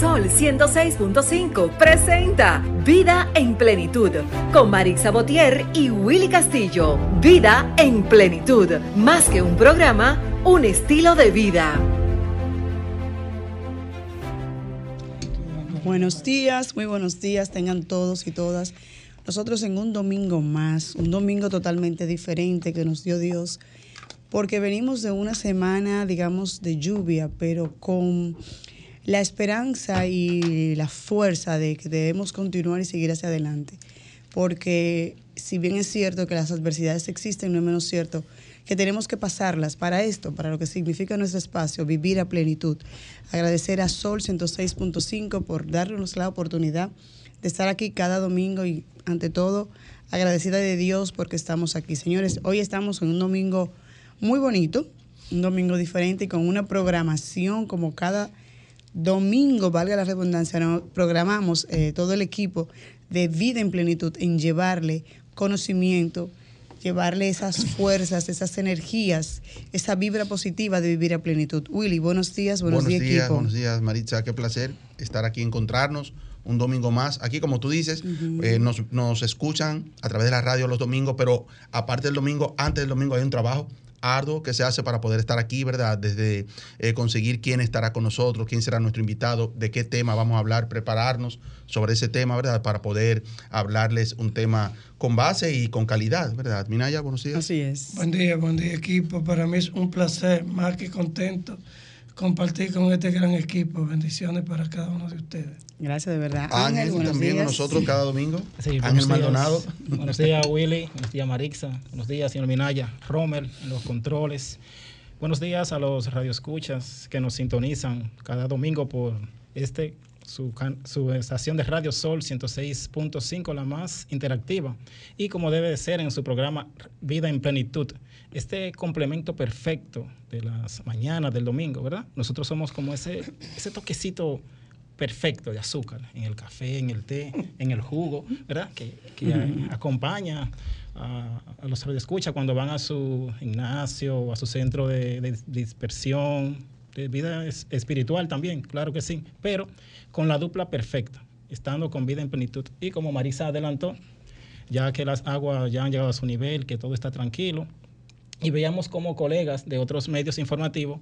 Sol 106.5 presenta Vida en Plenitud con Marisa Botier y Willy Castillo. Vida en Plenitud, más que un programa, un estilo de vida. Buenos días, muy buenos días tengan todos y todas. Nosotros en un domingo más, un domingo totalmente diferente que nos dio Dios, porque venimos de una semana, digamos, de lluvia, pero con la esperanza y la fuerza de que debemos continuar y seguir hacia adelante. Porque si bien es cierto que las adversidades existen, no es menos cierto que tenemos que pasarlas para esto, para lo que significa nuestro espacio, vivir a plenitud. Agradecer a Sol 106.5 por darnos la oportunidad de estar aquí cada domingo y ante todo agradecida de Dios porque estamos aquí. Señores, hoy estamos en un domingo muy bonito, un domingo diferente y con una programación como cada domingo, valga la redundancia, nos programamos eh, todo el equipo de vida en plenitud en llevarle conocimiento, llevarle esas fuerzas, esas energías, esa vibra positiva de vivir a plenitud. Willy, buenos días, buenos, buenos días, equipo. Buenos días, Maritza, qué placer estar aquí, encontrarnos un domingo más. Aquí, como tú dices, uh -huh. eh, nos, nos, escuchan a través de la radio los domingos, pero aparte del domingo, antes del domingo hay un trabajo arduo que se hace para poder estar aquí, ¿verdad? Desde eh, conseguir quién estará con nosotros, quién será nuestro invitado, de qué tema vamos a hablar, prepararnos sobre ese tema, ¿verdad? Para poder hablarles un tema con base y con calidad, ¿verdad? Minaya, buenos días. Así es. Buen día, buen día equipo. Para mí es un placer, más que contento, compartir con este gran equipo. Bendiciones para cada uno de ustedes. Gracias, de verdad. Ángel, Ángel también días. con nosotros cada domingo. Sí, Ángel Maldonado. Buenos días, Willy. Buenos días, Marixa. Buenos días, señor Minaya. Rommel en los controles. Buenos días a los radioescuchas que nos sintonizan cada domingo por este su, su, estación de Radio Sol 106.5, la más interactiva, y como debe de ser en su programa Vida en Plenitud, este complemento perfecto de las mañanas del domingo, ¿verdad? Nosotros somos como ese, ese toquecito perfecto de azúcar en el café, en el té, en el jugo, ¿verdad? Que, que acompaña a, a los radioescuchas cuando van a su gimnasio o a su centro de, de dispersión, de vida espiritual también, claro que sí, pero con la dupla perfecta, estando con vida en plenitud. Y como Marisa adelantó, ya que las aguas ya han llegado a su nivel, que todo está tranquilo, y veíamos como colegas de otros medios informativos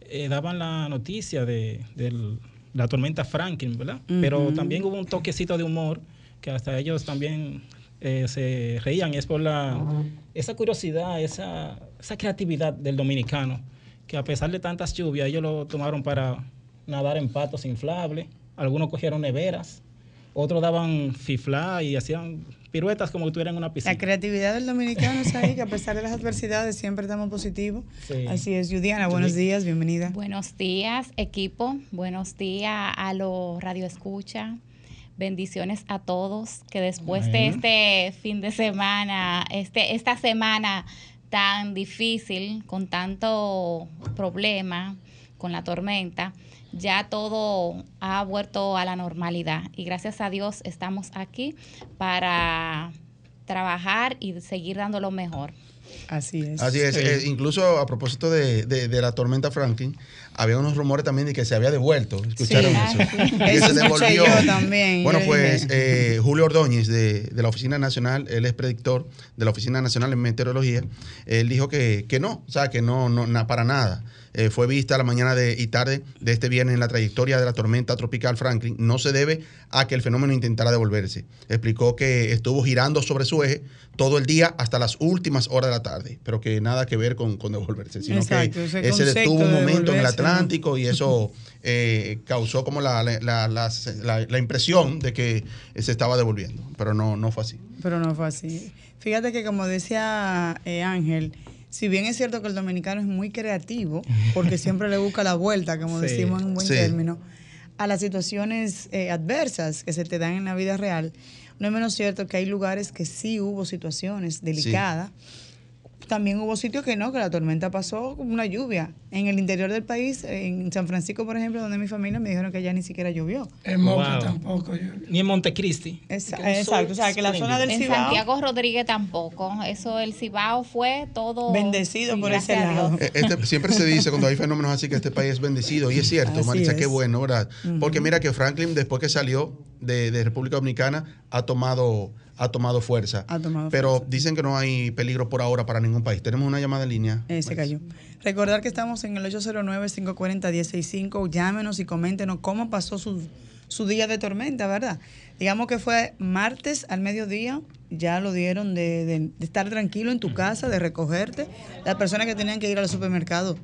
eh, daban la noticia de, de, la tormenta Franklin, ¿verdad? Uh -huh. Pero también hubo un toquecito de humor que hasta ellos también eh, se reían, y es por la, uh -huh. esa curiosidad, esa, esa creatividad del dominicano que a pesar de tantas lluvias, ellos lo tomaron para nadar en patos inflables, algunos cogieron neveras, otros daban fifla y hacían piruetas como que tuvieran una piscina. La creatividad del dominicano es ahí, que a pesar de las adversidades siempre estamos positivos. Sí. Así es, Judiana, buenos sí. días, bienvenida. Buenos días, equipo, buenos días a los radioescucha. Bendiciones a todos, que después Amén. de este fin de semana, este, esta semana tan difícil, con tanto problema, con la tormenta, ya todo ha vuelto a la normalidad y gracias a Dios estamos aquí para trabajar y seguir dando lo mejor. Así es. Así es. Sí. Eh, incluso a propósito de, de, de, la tormenta Franklin, había unos rumores también de que se había devuelto. ¿Escucharon sí. eso? Ah, sí. Que se devolvió. Yo también. Bueno, pues eh, Julio Ordóñez de, de, la Oficina Nacional, él es predictor de la Oficina Nacional en Meteorología, él dijo que, que no, o sea, que no, no na, para nada. Eh, fue vista la mañana de, y tarde de este viernes en la trayectoria de la tormenta tropical Franklin, no se debe a que el fenómeno intentara devolverse. Explicó que estuvo girando sobre su eje todo el día hasta las últimas horas de la tarde, pero que nada que ver con, con devolverse, sino Exacto, que ese, ese detuvo un momento de en el Atlántico y eso eh, causó como la, la, la, la, impresión de que se estaba devolviendo, pero no, no fue así. Pero no fue así. Fíjate que como decía eh, Ángel, si bien es cierto que el dominicano es muy creativo, porque siempre le busca la vuelta, como sí, decimos en un buen sí. término, a las situaciones eh, adversas que se te dan en la vida real, no es menos cierto que hay lugares que sí hubo situaciones delicadas. Sí también hubo sitios que no, que la tormenta pasó como una lluvia. En el interior del país, en San Francisco, por ejemplo, donde mi familia me dijeron que ya ni siquiera llovió. En Moca Wow. tampoco. Ni en Montecristi. Sol exacto, o sea, que la zona del En Cibao- Santiago Rodríguez tampoco. Eso, el Cibao fue todo. Bendecido por ese lado. Dios. Eh, Este, siempre se dice cuando hay fenómenos así que este país es bendecido. Y es cierto, Así Marisa, es. qué bueno, ¿verdad? Porque mira que Franklin, después que salió de, de República Dominicana, ha tomado, ha tomado fuerza. Ha tomado Pero fuerza. dicen que no hay peligro por ahora para ningún país. Tenemos una llamada en línea. Eh, se cayó. Recordar que estamos en el 809-540-1065. Llámenos y coméntenos cómo pasó su, su día de tormenta, ¿verdad? Digamos que fue martes al mediodía, ya lo dieron de, de- de estar tranquilo en tu casa, de recogerte. Las personas que tenían que ir al supermercado,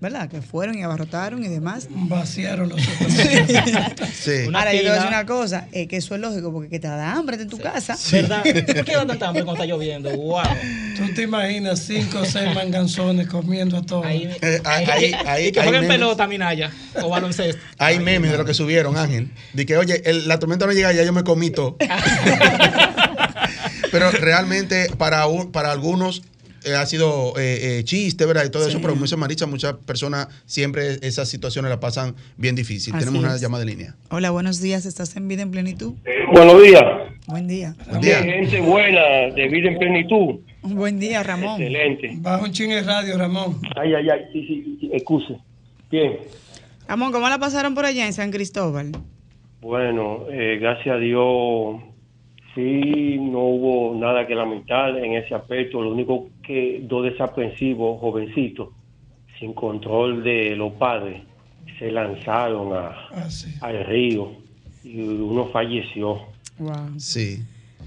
¿verdad? Que fueron y abarrotaron y demás. Vaciaron los supermercados. Sí. Ahora, yo te voy a decir una cosa, es que eso es lógico, porque que te da hambre en tu casa. ¿Verdad? ¿Por qué da tanta hambre cuando está lloviendo? ¡Wow! Tú te imaginas cinco o seis manganzones comiendo a todos. Ahí, Eh, ahí- ahí- ahí- y que jueguen pelota, Minaya, o baloncesto. Hay memes de lo que subieron, Ángel. De que, oye, el- la tormenta no llega, ya yo me comí todo. Pero realmente para, un- para algunos eh, ha sido eh, eh, chiste, ¿verdad? Y todo eso, pero como dice muchas personas siempre esas situaciones la pasan bien difícil. Así Tenemos una llamada de línea. Hola, buenos días. ¿Estás en vida en plenitud? Buenos días. Buen día. Buen día. Gente buena, de vida en plenitud. Un buen día, Ramón. Excelente. Baja un ching en radio, Ramón. Ay, ay, ay, sí, sí, sí, excuse. Bien. Ramón, ¿cómo la pasaron por allá en San Cristóbal? Bueno, eh, gracias a Dios, sí, no hubo nada que lamentar en ese aspecto. Lo único que dos desaprensivos, jovencitos, sin control de los padres, se lanzaron a, Ah, sí. al río y uno falleció. Wow. Sí.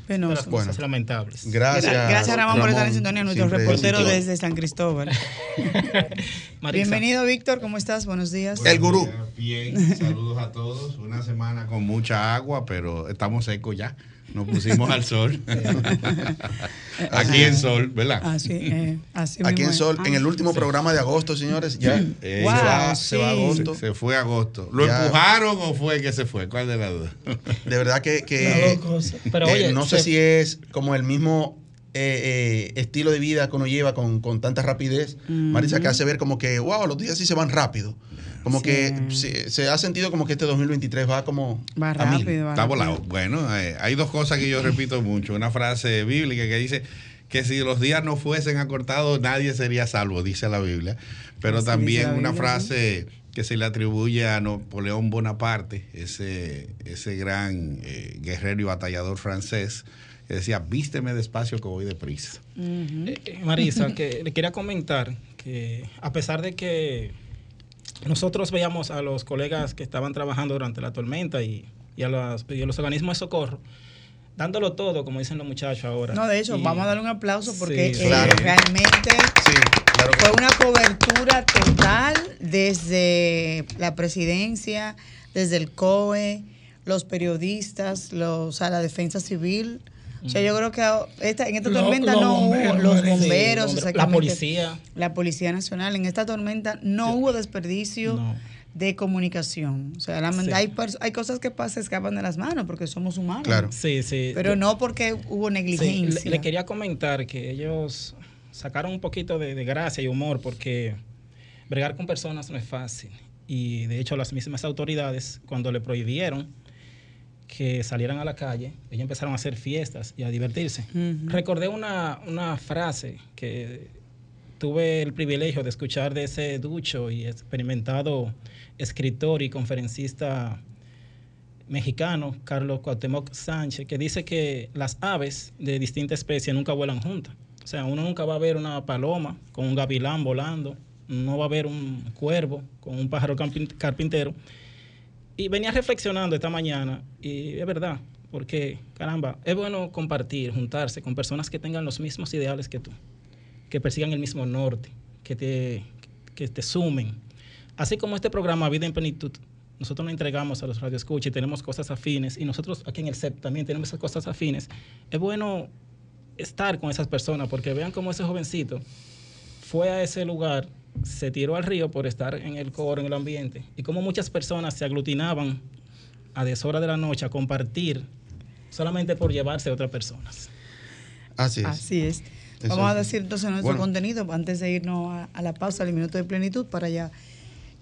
Penoso. Bueno. cosas lamentables. Gracias. Gra- Gracias, Ramón, por estar en sintonía, nuestro reportero desde San Cristóbal. Bienvenido, Víctor, ¿cómo estás? Buenos días. El gurú. Bien, saludos a todos. Una semana con mucha agua, pero estamos secos ya. Nos pusimos al sol. Aquí en sol, ¿verdad? Así, eh, así Aquí mismo en es. Sol, en el Ah, último programa de agosto, señores, ya Eh, Wow, se, va, se va sí. agosto. Se fue agosto. ¿Lo Ya. empujaron o fue que se fue? ¿Cuál de las dos? De verdad que, que eh, no sé se- si es como el mismo eh, eh, estilo de vida que uno lleva con, con tanta rapidez, Marisa, que hace ver como que, wow, los días sí se van rápido. Como Sí. que se, se ha sentido como que este 2023 va como Va a mil. rápido. va Está volado. Bueno, eh, hay dos cosas que yo repito mucho. Una frase bíblica que dice que si los días no fuesen acortados, nadie sería salvo, dice la Biblia. Pero Así también una frase que se le atribuye a Napoleón Bonaparte, ese, ese gran eh, guerrero y batallador francés, que decía, vísteme despacio que voy deprisa. Eh, Marisa, que le quería comentar que a pesar de que nosotros veíamos a los colegas que estaban trabajando durante la tormenta y, y a, las- y a los organismos de socorro, dándolo todo, como dicen los muchachos ahora. No, de hecho, Y- vamos a darle un aplauso porque Sí, eh, realmente Sí, claro que fue una cobertura total desde la presidencia, desde el COE, los periodistas, los, a la defensa civil. O sea, yo creo que esta, en esta tormenta los no bomberos, hubo los. Sí, bomberos, la policía. la Policía Nacional. En esta tormenta no hubo desperdicio No. de comunicación. O sea, la- Sí. hay, cosas que se escapan de las manos porque somos humanos. Claro. Sí, sí. Pero no porque hubo Sí, negligencia. le, le quería comentar que ellos sacaron un poquito de, de gracia y humor porque bregar con personas no es fácil. Y de hecho las mismas autoridades, cuando le prohibieron que salieran a la calle, ellos empezaron a hacer fiestas y a divertirse. Recordé una, una frase que tuve el privilegio de escuchar de ese ducho y experimentado escritor y conferencista mexicano, Carlos Cuauhtémoc Sánchez, que dice que las aves de distinta especie nunca vuelan juntas. O sea, uno nunca va a ver una paloma con un gavilán volando, no va a ver un cuervo con un pájaro carpin- carpintero. Y venía reflexionando esta mañana, y es verdad, porque, caramba, es bueno compartir, juntarse con personas que tengan los mismos ideales que tú, que persigan el mismo norte, que te, que te sumen. Así como este programa Vida en Plenitud, nosotros nos entregamos a los radioescuchas y tenemos cosas afines, y nosotros aquí en el CEP también tenemos esas cosas afines. Es bueno estar con esas personas, porque vean cómo ese jovencito fue a ese lugar, se tiró al río por estar en el coro, en el ambiente, y cómo muchas personas se aglutinaban a deshora de la noche a compartir solamente por llevarse a otras personas. Así es. Así es. Vamos a decir entonces nuestro Bueno. contenido antes de irnos a, a la pausa, al minuto de plenitud, para ya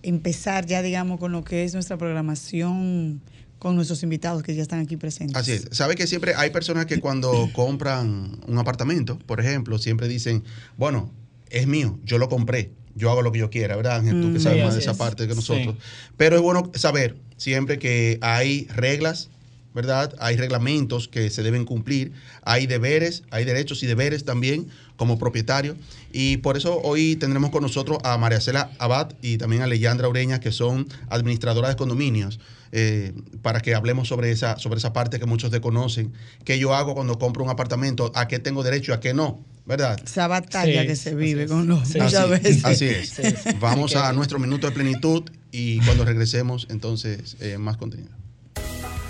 empezar ya, digamos, con lo que es nuestra programación con nuestros invitados que ya están aquí presentes. Así es. Sabe que siempre hay personas que cuando compran un apartamento, por ejemplo, siempre dicen, bueno, es mío, yo lo compré, yo hago lo que yo quiera, ¿verdad, Ángel? Tú que Mm. sabes Sí, más de esa es. parte que Sí. nosotros. Pero es bueno saber siempre que hay reglas, ¿verdad? Hay reglamentos que se deben cumplir, hay deberes, hay derechos y deberes también como propietario. Y por eso hoy tendremos con nosotros a María Cela Abad y también a Leyandra Ureña, que son administradoras de condominios, eh, para que hablemos sobre esa, sobre esa parte que muchos desconocen. ¿Qué yo hago cuando compro un apartamento? ¿A qué tengo derecho y a qué no? ¿Verdad? Esa batalla Sí, que se así vive es. con los Sí. muchas Así, veces. así es. Sí, sí. Vamos a nuestro minuto de plenitud y cuando regresemos, entonces, eh, más contenido.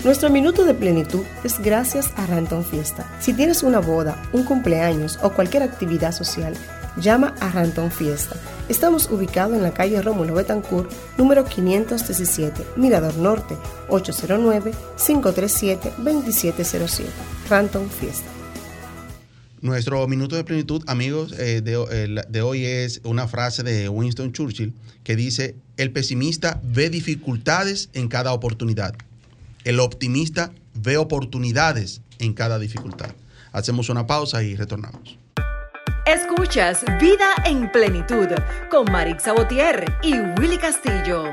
Nuestro minuto de plenitud es gracias a Ranton Fiesta. Si tienes una boda, un cumpleaños o cualquier actividad social, llama a Ranton Fiesta. Estamos ubicados en la calle Rómulo Betancourt, número 517, Mirador Norte, 809-537-2707. Ranton Fiesta. Nuestro minuto de plenitud, amigos, eh, de, el- de hoy es una frase de Winston Churchill que dice, el pesimista ve dificultades en cada oportunidad. El optimista ve oportunidades en cada dificultad. Hacemos una pausa y retornamos. Escuchas Vida en Plenitud con Marix Sabotier y Willy Castillo.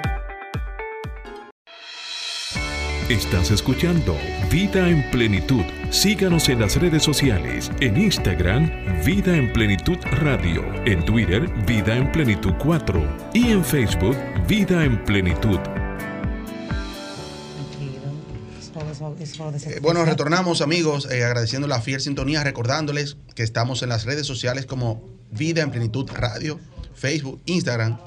Estás escuchando Vida en Plenitud. Síganos en las redes sociales. En Instagram, Vida en Plenitud Radio. En Twitter, Vida en Plenitud 4. Y en Facebook, Vida en Plenitud. Eh, bueno, retornamos amigos, eh, agradeciendo la fiel sintonía, recordándoles que estamos en las redes sociales como Vida en Plenitud Radio, Facebook, Instagram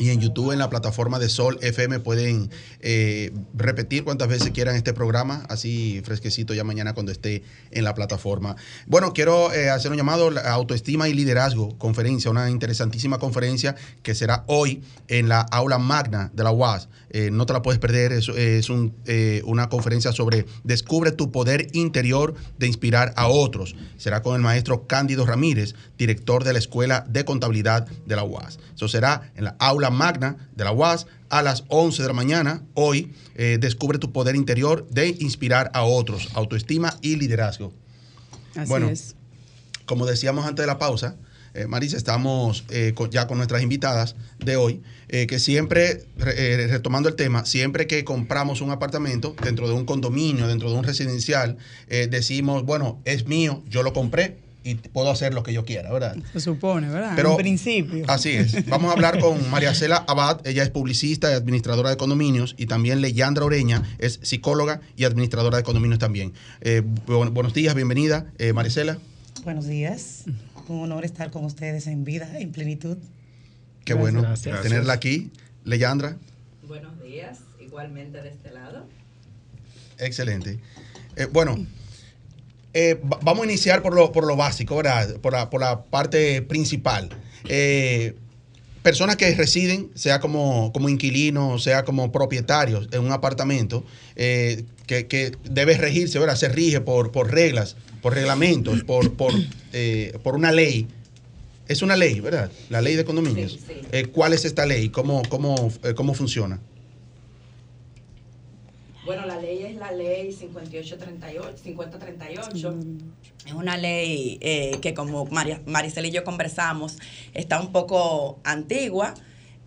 y en YouTube en la plataforma de Sol FM pueden eh, repetir cuantas veces quieran este programa, así fresquecito ya mañana cuando esté en la plataforma. Bueno, quiero eh, hacer un llamado a autoestima y liderazgo, conferencia, una interesantísima conferencia que será hoy en la aula magna de la UAS. Eh, no te la puedes perder, es, es un, una conferencia sobre descubre tu poder interior de inspirar a otros. Será con el maestro Cándido Ramírez, director de la Escuela de Contabilidad de la UAS. Eso será en la aula magna de la UAS a las 11 de la mañana. Hoy, eh, descubre tu poder interior de inspirar a otros, autoestima y liderazgo. Así Bueno, es. Como decíamos antes de la pausa, eh, Marisa, estamos eh, con- ya con nuestras invitadas de hoy, eh, que siempre, re- retomando el tema, siempre que compramos un apartamento dentro de un condominio, dentro de un residencial, decimos, bueno, es mío, yo lo compré y puedo hacer lo que yo quiera, ¿verdad? Se supone, ¿verdad? Pero- en principio. Así es. Vamos a hablar con María Cela Abad. Ella es publicista y administradora de condominios. Y también Leyandra Oreña es psicóloga y administradora de condominios también. Eh, bu- buenos días, bienvenida, eh, María Cela. Buenos días. Un honor estar con ustedes en vida, en plenitud. Qué Gracias, bueno gracias. tenerla aquí. Leyandra, Buenos días, igualmente de este lado. excelente. Eh, bueno, eh, va- vamos a iniciar por lo, por lo básico, ¿verdad? Por la, por la parte principal. Eh, personas que residen, sea como, como inquilinos, sea como propietarios en un apartamento, eh, que, que debe regirse, ¿verdad? Se rige por, por reglas, por reglamentos, por, por, eh, por una ley. Es una ley, ¿verdad? La ley de condominios. Sí, sí. Eh, ¿Cuál es esta ley? ¿Cómo, cómo, cómo funciona? Bueno, la ley la ley 5838, 5038. Es una ley eh, que como María, Maricel y yo conversamos, está un poco antigua.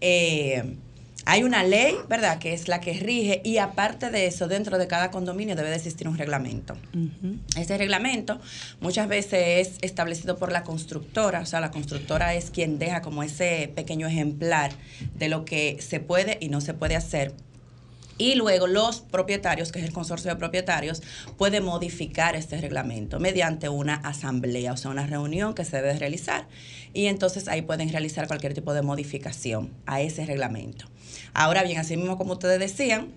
Eh, hay una ley, ¿verdad?, que es la que rige y aparte de eso, dentro de cada condominio debe de existir un reglamento. Ese reglamento muchas veces es establecido por la constructora, o sea, la constructora es quien deja como ese pequeño ejemplar de lo que se puede y no se puede hacer. Y luego los propietarios, que es el consorcio de propietarios, puede modificar este reglamento mediante una asamblea, o sea, una reunión que se debe realizar. Y entonces ahí pueden realizar cualquier tipo de modificación a ese reglamento. Ahora bien, así mismo como ustedes decían,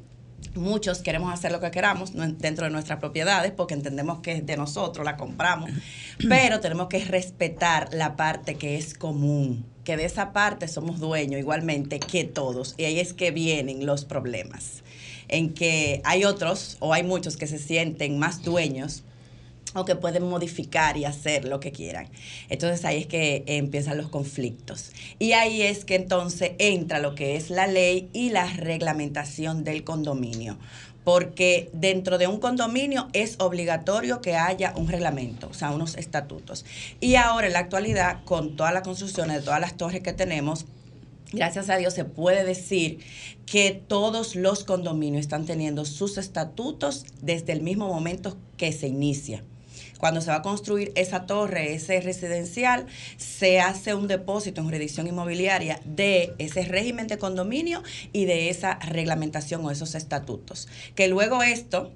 muchos queremos hacer lo que queramos dentro de nuestras propiedades porque entendemos que es de nosotros, la compramos, pero tenemos que respetar la parte que es común, que de esa parte somos dueños igualmente que todos. Y ahí es que vienen los problemas, en que hay otros o hay muchos que se sienten más dueños o que pueden modificar y hacer lo que quieran. Entonces ahí es que empiezan los conflictos. Y ahí es que entonces entra lo que es la ley y la reglamentación del condominio. Porque dentro de un condominio es obligatorio que haya un reglamento, o sea, unos estatutos. Y ahora en la actualidad, con todas las construcciones de todas las torres que tenemos, gracias a Dios se puede decir que todos los condominios están teniendo sus estatutos desde el mismo momento que se inicia. Cuando se va a construir esa torre, ese residencial, se hace un depósito en jurisdicción inmobiliaria de ese régimen de condominio y de esa reglamentación o esos estatutos. Que luego esto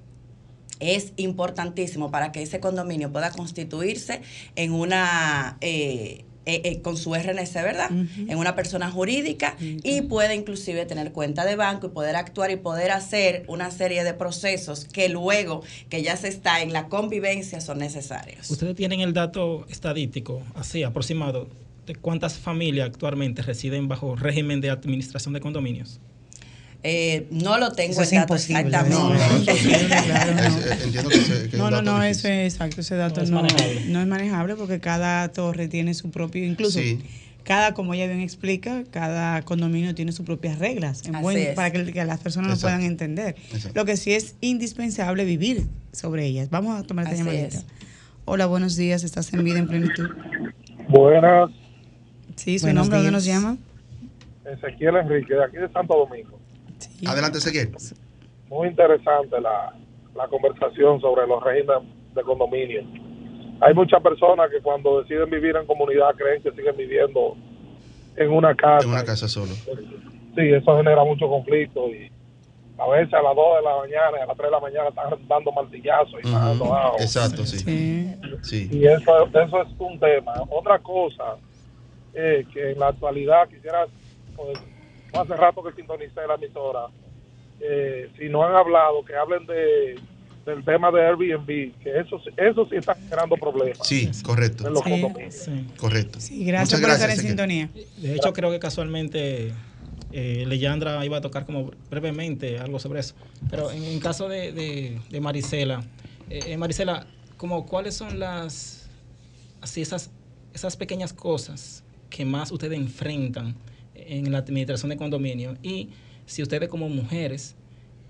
es importantísimo para que ese condominio pueda constituirse en una... eh, eh, eh, con su RNC, ¿verdad? En una persona jurídica y puede inclusive tener cuenta de banco y poder actuar y poder hacer una serie de procesos que luego que ya se está en la convivencia son necesarios. ¿Ustedes tienen el dato estadístico, así aproximado, de cuántas familias actualmente residen bajo régimen de administración de condominios? Eh, no lo tengo Eso es dato imposible. exactamente. No, no, claro, no. Es- entiendo que ese- que es No, un no, dato no, difícil. eso es exacto, ese dato No manejable. no es manejable porque cada torre tiene su propio, incluso Sí. cada, como ella bien explica, cada condominio tiene sus propias reglas en buen- para que, que las personas lo puedan entender. Exacto. Lo que sí es indispensable vivir sobre ellas. Vamos a tomar esta Así llamadita. es. Hola, buenos días, estás en vida en plenitud. Buenas, Sí, su Buenos nombre, ¿dónde nos llama? Ezequiel Enrique, de aquí de Santo Domingo. Adelante, Ezequiel. Muy interesante la, la conversación sobre los regímenes de condominio. Hay muchas personas que cuando deciden vivir en comunidad creen que siguen viviendo en una casa. En una casa solo. Sí, eso genera mucho conflicto y a veces a las 2 de la mañana y a las 3 de la mañana están dando martillazos y bajando Ujú. agua. Exacto, sí. Sí. Sí. Y eso, eso es un tema. Otra cosa es que en la actualidad quisiera, pues, hace rato que sintonicé la emisora, eh, si no han hablado, que hablen de del tema de Airbnb, que eso, sí- eso sí está generando problemas Sí, correcto. en los Sí. Sí. Correcto. Sí, gracias Muchas por estar en sintonía. De hecho, creo que casualmente eh, Leyandra iba a tocar como brevemente algo sobre eso. Pero en, en caso de, de- de Marisela, eh, eh, Marisela, como cuáles son las así esas esas pequeñas cosas que más ustedes enfrentan en la administración de condominio y si ustedes como mujeres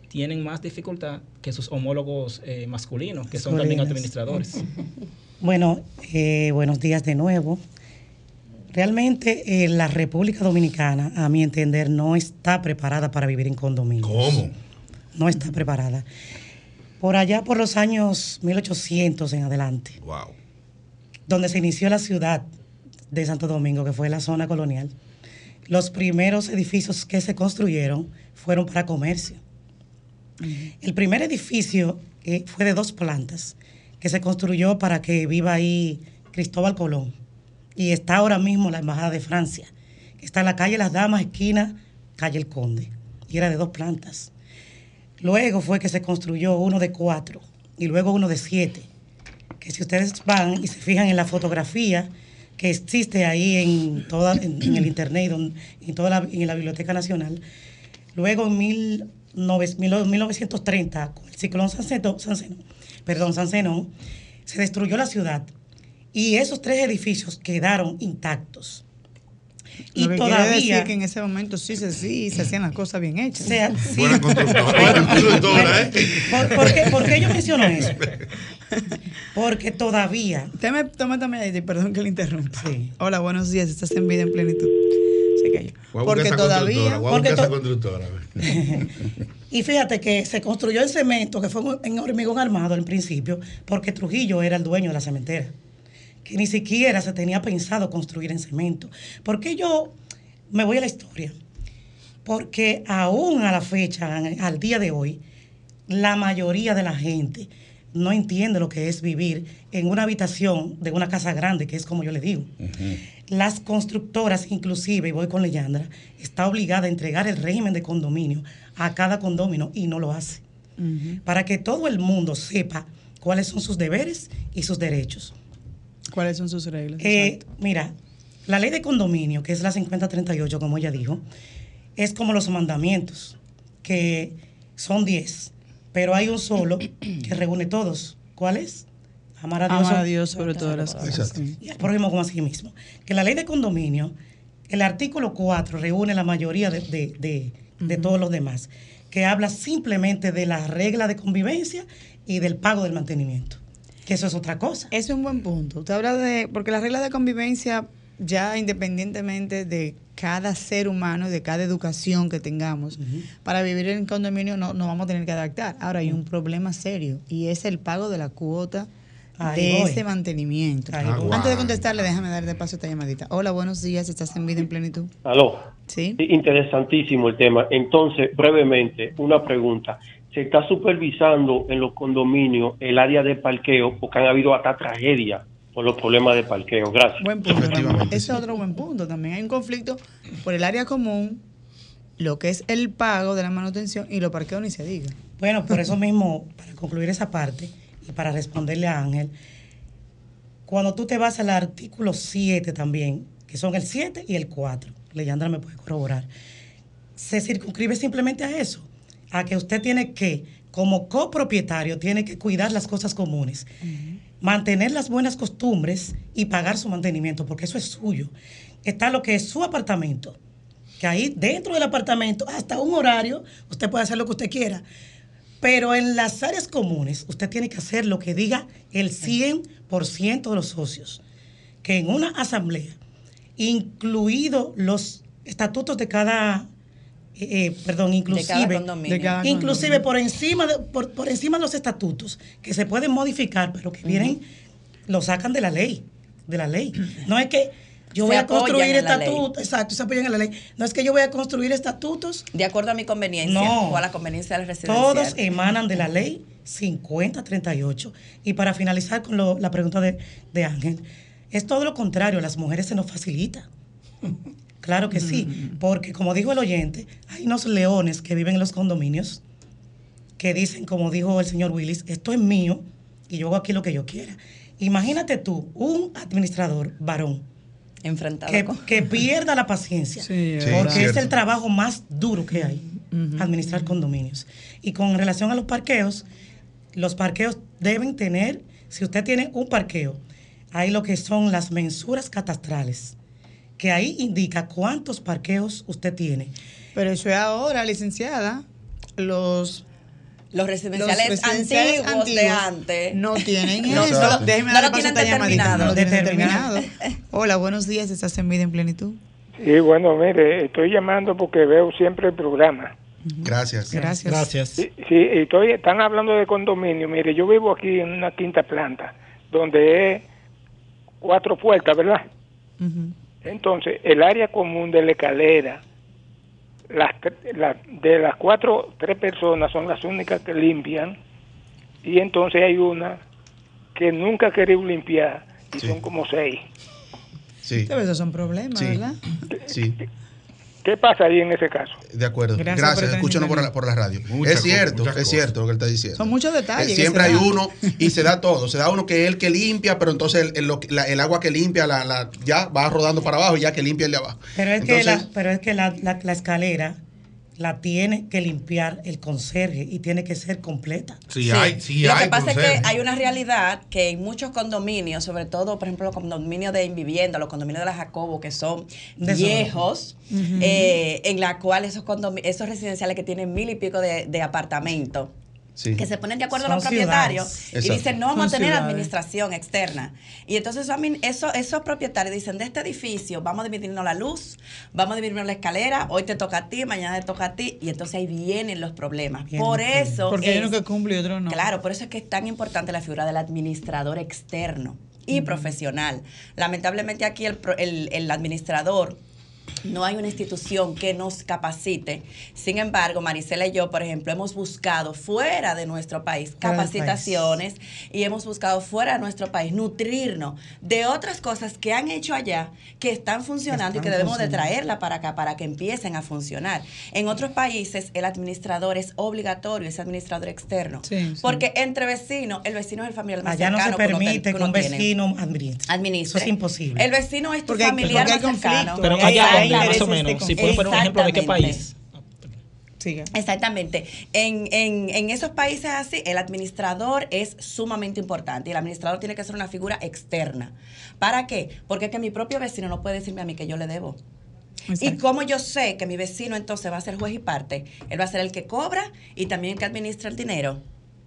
tienen más dificultad que sus homólogos eh, masculinos, que son también administradores. Bueno, eh, buenos días de nuevo. Realmente eh, la República Dominicana, a mi entender, no está preparada para vivir en condominio. ¿Cómo? No está preparada. Por allá, por los años 1800 en adelante, Wow. donde se inició la ciudad de Santo Domingo, que fue la zona colonial, los primeros edificios que se construyeron fueron para comercio. El primer edificio eh, fue de dos plantas, que se construyó para que viva ahí Cristóbal Colón. Y está ahora mismo la Embajada de Francia, que está en la calle Las Damas, esquina calle El Conde. Y era de dos plantas. Luego fue que se construyó uno de cuatro y luego uno de siete. Que si ustedes van y se fijan en la fotografía que existe ahí en, toda, en, en el internet, y don- en, toda la, en la Biblioteca Nacional, luego en mil nove- mil- 1930, con el ciclón San Zenón- San Zenón, perdón, San se destruyó la ciudad y esos tres edificios quedaron intactos. Y que quiere todavía decir que en ese momento sí se, sí, se hacían las cosas bien hechas. sea, sí. Buena constructora, ¿eh? ¿Por, por qué, por qué yo menciono eso? Porque todavía. Usted me toma también ahí, perdón que le interrumpa. Sí. Hola, buenos días, estás en vida en plenitud. Se cayó. Porque todavía. porque to- constructora. Y fíjate que se construyó en cemento, que fue en hormigón armado al principio, porque Trujillo era el dueño de la cementera. Que ni siquiera se tenía pensado construir en cemento. ¿Por qué yo me voy a la historia? Porque aún a la fecha, al día de hoy, la mayoría de la gente no entiende lo que es vivir en una habitación de una casa grande, que es como yo le digo. Las constructoras, inclusive, y voy con Leyandra, está obligada a entregar el régimen de condominio a cada condominio y no lo hace. Para que todo el mundo sepa cuáles son sus deberes y sus derechos. ¿Cuáles son sus reglas? Eh, mira, la ley de condominio, que es la 5038, como ella dijo, es como los mandamientos, que son 10, pero hay un solo que reúne todos. ¿Cuál es? Amar a Dios, Amar a Dios sobre todas las cosas. Y al prójimo como a sí mismo. Que la ley de condominio, el artículo 4 reúne la mayoría de, de- de- de todos los demás, que habla simplemente de la regla de convivencia y del pago del mantenimiento. Que eso es otra cosa. Ese es un buen punto. Usted habla de, porque las reglas de convivencia, ya independientemente de cada ser humano, de cada educación que tengamos, para vivir en condominio no, no vamos a tener que adaptar. Ahora hay un problema serio y es el pago de la cuota Ahí de voy. ese mantenimiento. Ahí voy. Antes de contestarle, déjame dar de paso esta llamadita. Hola, buenos días, estás en vida en plenitud. Aló. Sí. Interesantísimo el tema. Entonces, brevemente, una pregunta. ¿Se está supervisando en los condominios el área de parqueo? Porque han habido hasta tragedias por los problemas de parqueo. Gracias. Buen punto. Ese es otro buen punto. También hay un conflicto por el área común, lo que es el pago de la manutención y los parqueos ni se diga. Bueno, por eso mismo, para concluir esa parte y para responderle a Ángel, cuando tú te vas al artículo 7 también, que son el 7 y el 4, Leyandra me puede corroborar, se circunscribe simplemente a eso, a que usted tiene que, como copropietario, tiene que cuidar las cosas comunes, mantener las buenas costumbres y pagar su mantenimiento, porque eso es suyo. Está lo que es su apartamento, que ahí dentro del apartamento, hasta un horario, usted puede hacer lo que usted quiera. Pero en las áreas comunes, usted tiene que hacer lo que diga el 100% de los socios. Que en una asamblea, incluidos los estatutos de cada, eh, perdón, inclusive, condominio. De cada inclusive por encima, de, por, por encima de los estatutos, que se pueden modificar, pero que vienen, lo sacan de la ley, de la ley. No es que yo Se voy a construir estatutos, exacto, se apoyan en la ley. No es que yo voy a construir estatutos De acuerdo a mi conveniencia No. o a la conveniencia del residencial. todos emanan de la ley 5038. Y para finalizar con lo- la pregunta de, de Ángel, es todo lo contrario, a las mujeres se nos facilita. Claro que sí, porque como dijo el oyente, hay unos leones que viven en los condominios que dicen, como dijo el señor Willis, esto es mío y yo hago aquí lo que yo quiera. Imagínate tú, un administrador varón Enfrentado que, con- que pierda la paciencia, Sí, porque es el trabajo más duro que hay, administrar condominios. Y con relación a los parqueos, los parqueos deben tener, si usted tiene un parqueo, hay lo que son las mensuras catastrales, que ahí indica cuántos parqueos usted tiene. Pero eso es ahora, licenciada. Los Los residenciales, Los residenciales antiguos, de antiguos antes no tienen No, eso. no, Déjeme no lo tienen determinado. No lo tienen Determinado. determinado. Hola, buenos días. Estás en vida en plenitud. Sí, bueno, mire, estoy llamando porque veo siempre el programa. Gracias. Gracias. Gracias. Sí, sí, estoy, están hablando de condominio. Mire, yo vivo aquí en una quinta planta, donde es cuatro puertas, ¿verdad? Ujú. Entonces, el área común de la escalera, las, la- de las cuatro, tres personas son las únicas que limpian, y entonces hay una que nunca ha querido limpiar, y Sí. son como seis. Sí, Pero esos son problemas, Sí. ¿verdad? sí. ¿Qué pasa ahí en ese caso? De acuerdo. Gracias Gracias, escúchanos por la, por la radio. Muchas es cierto, es cosas. cierto lo que él está diciendo. Son muchos detalles. Eh, siempre hay uno y se da todo. Se da uno que es el que limpia, pero entonces el, el- la- agua que limpia la, la- ya va rodando para abajo y ya que limpia el de abajo. Pero es que, la, pero es que la, la- la escalera la tiene que limpiar el conserje y tiene que ser completa. Sí, Sí. hay, sí Lo hay. que pasa es que hay una realidad que en muchos condominios, sobre todo, por ejemplo, los condominios de vivienda, los condominios de la Jacobo, que son De viejos, eh, en la cual esos esos residenciales que tienen mil y pico de, de apartamentos, sí. que se ponen de acuerdo Son los propietarios ciudades. y Exacto. dicen no vamos Son a tener ciudades. administración externa. Y entonces eso- esos propietarios dicen de este edificio vamos a dividirnos la luz, vamos a dividirnos la escalera, hoy te toca a ti, mañana te toca a ti, y entonces ahí vienen los problemas. Por eso Porque hay uno que cumple y otro no. Claro, por eso es que es tan importante la figura del administrador externo y profesional. Lamentablemente aquí el, pro- el- el administrador no hay una institución que nos capacite. Sin embargo, Marisela y yo, por ejemplo, hemos buscado fuera de nuestro país Fuera del país. capacitaciones y hemos buscado fuera de nuestro país nutrirnos de otras cosas que han hecho allá que están funcionando y que debemos de traerla para acá para que empiecen a funcionar. En otros países el administrador es obligatorio, es administrador externo, Sí, sí. porque entre vecinos, el vecino es el familiar más Allá no se cercano que uno te- permite que uno un tiene. vecino administre. administre. Eso es imposible. El vecino es tu Porque hay- familiar porque hay más cercano. Pero allá hay donde, más o intereses de menos. Si conflicto. puede poner un ejemplo de qué Exactamente. país. Siga. Exactamente. En, en, en esos países así, el administrador es sumamente importante y el administrador tiene que ser una figura externa. ¿Para qué? Porque es que mi propio vecino no puede decirme a mí que yo le debo. Y como yo sé que mi vecino entonces va a ser juez y parte, él va a ser el que cobra y también el que administra el dinero.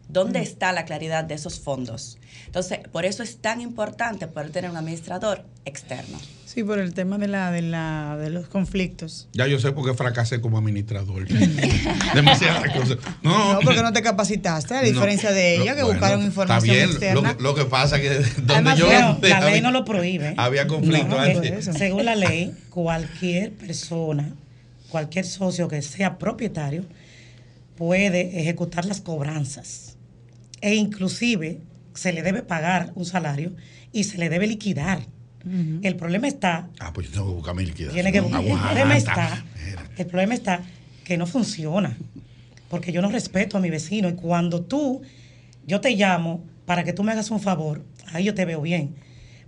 ¿Dónde está la claridad de esos fondos? Entonces, por eso es tan importante poder tener un administrador externo. Sí, por el tema de la de la de los conflictos. Ya yo sé por qué fracasé como administrador. Demasiadas cosas. No, No, porque no te capacitaste, a No, diferencia de ella, que bueno, buscaron Está información bien, externa. lo, que- lo que pasa que donde Además, yo la había- ley no lo prohíbe. Había conflicto No, antes. Según la ley, cualquier persona, cualquier socio que sea propietario, puede ejecutar las cobranzas. E inclusive se le debe pagar un salario y se le debe liquidar. El problema está Ah, pues yo tengo que buscar mi liquidación. tiene que el Aguanta. problema está el problema está que no funciona porque yo no respeto a mi vecino y cuando tú yo te llamo para que tú me hagas un favor ahí yo te veo bien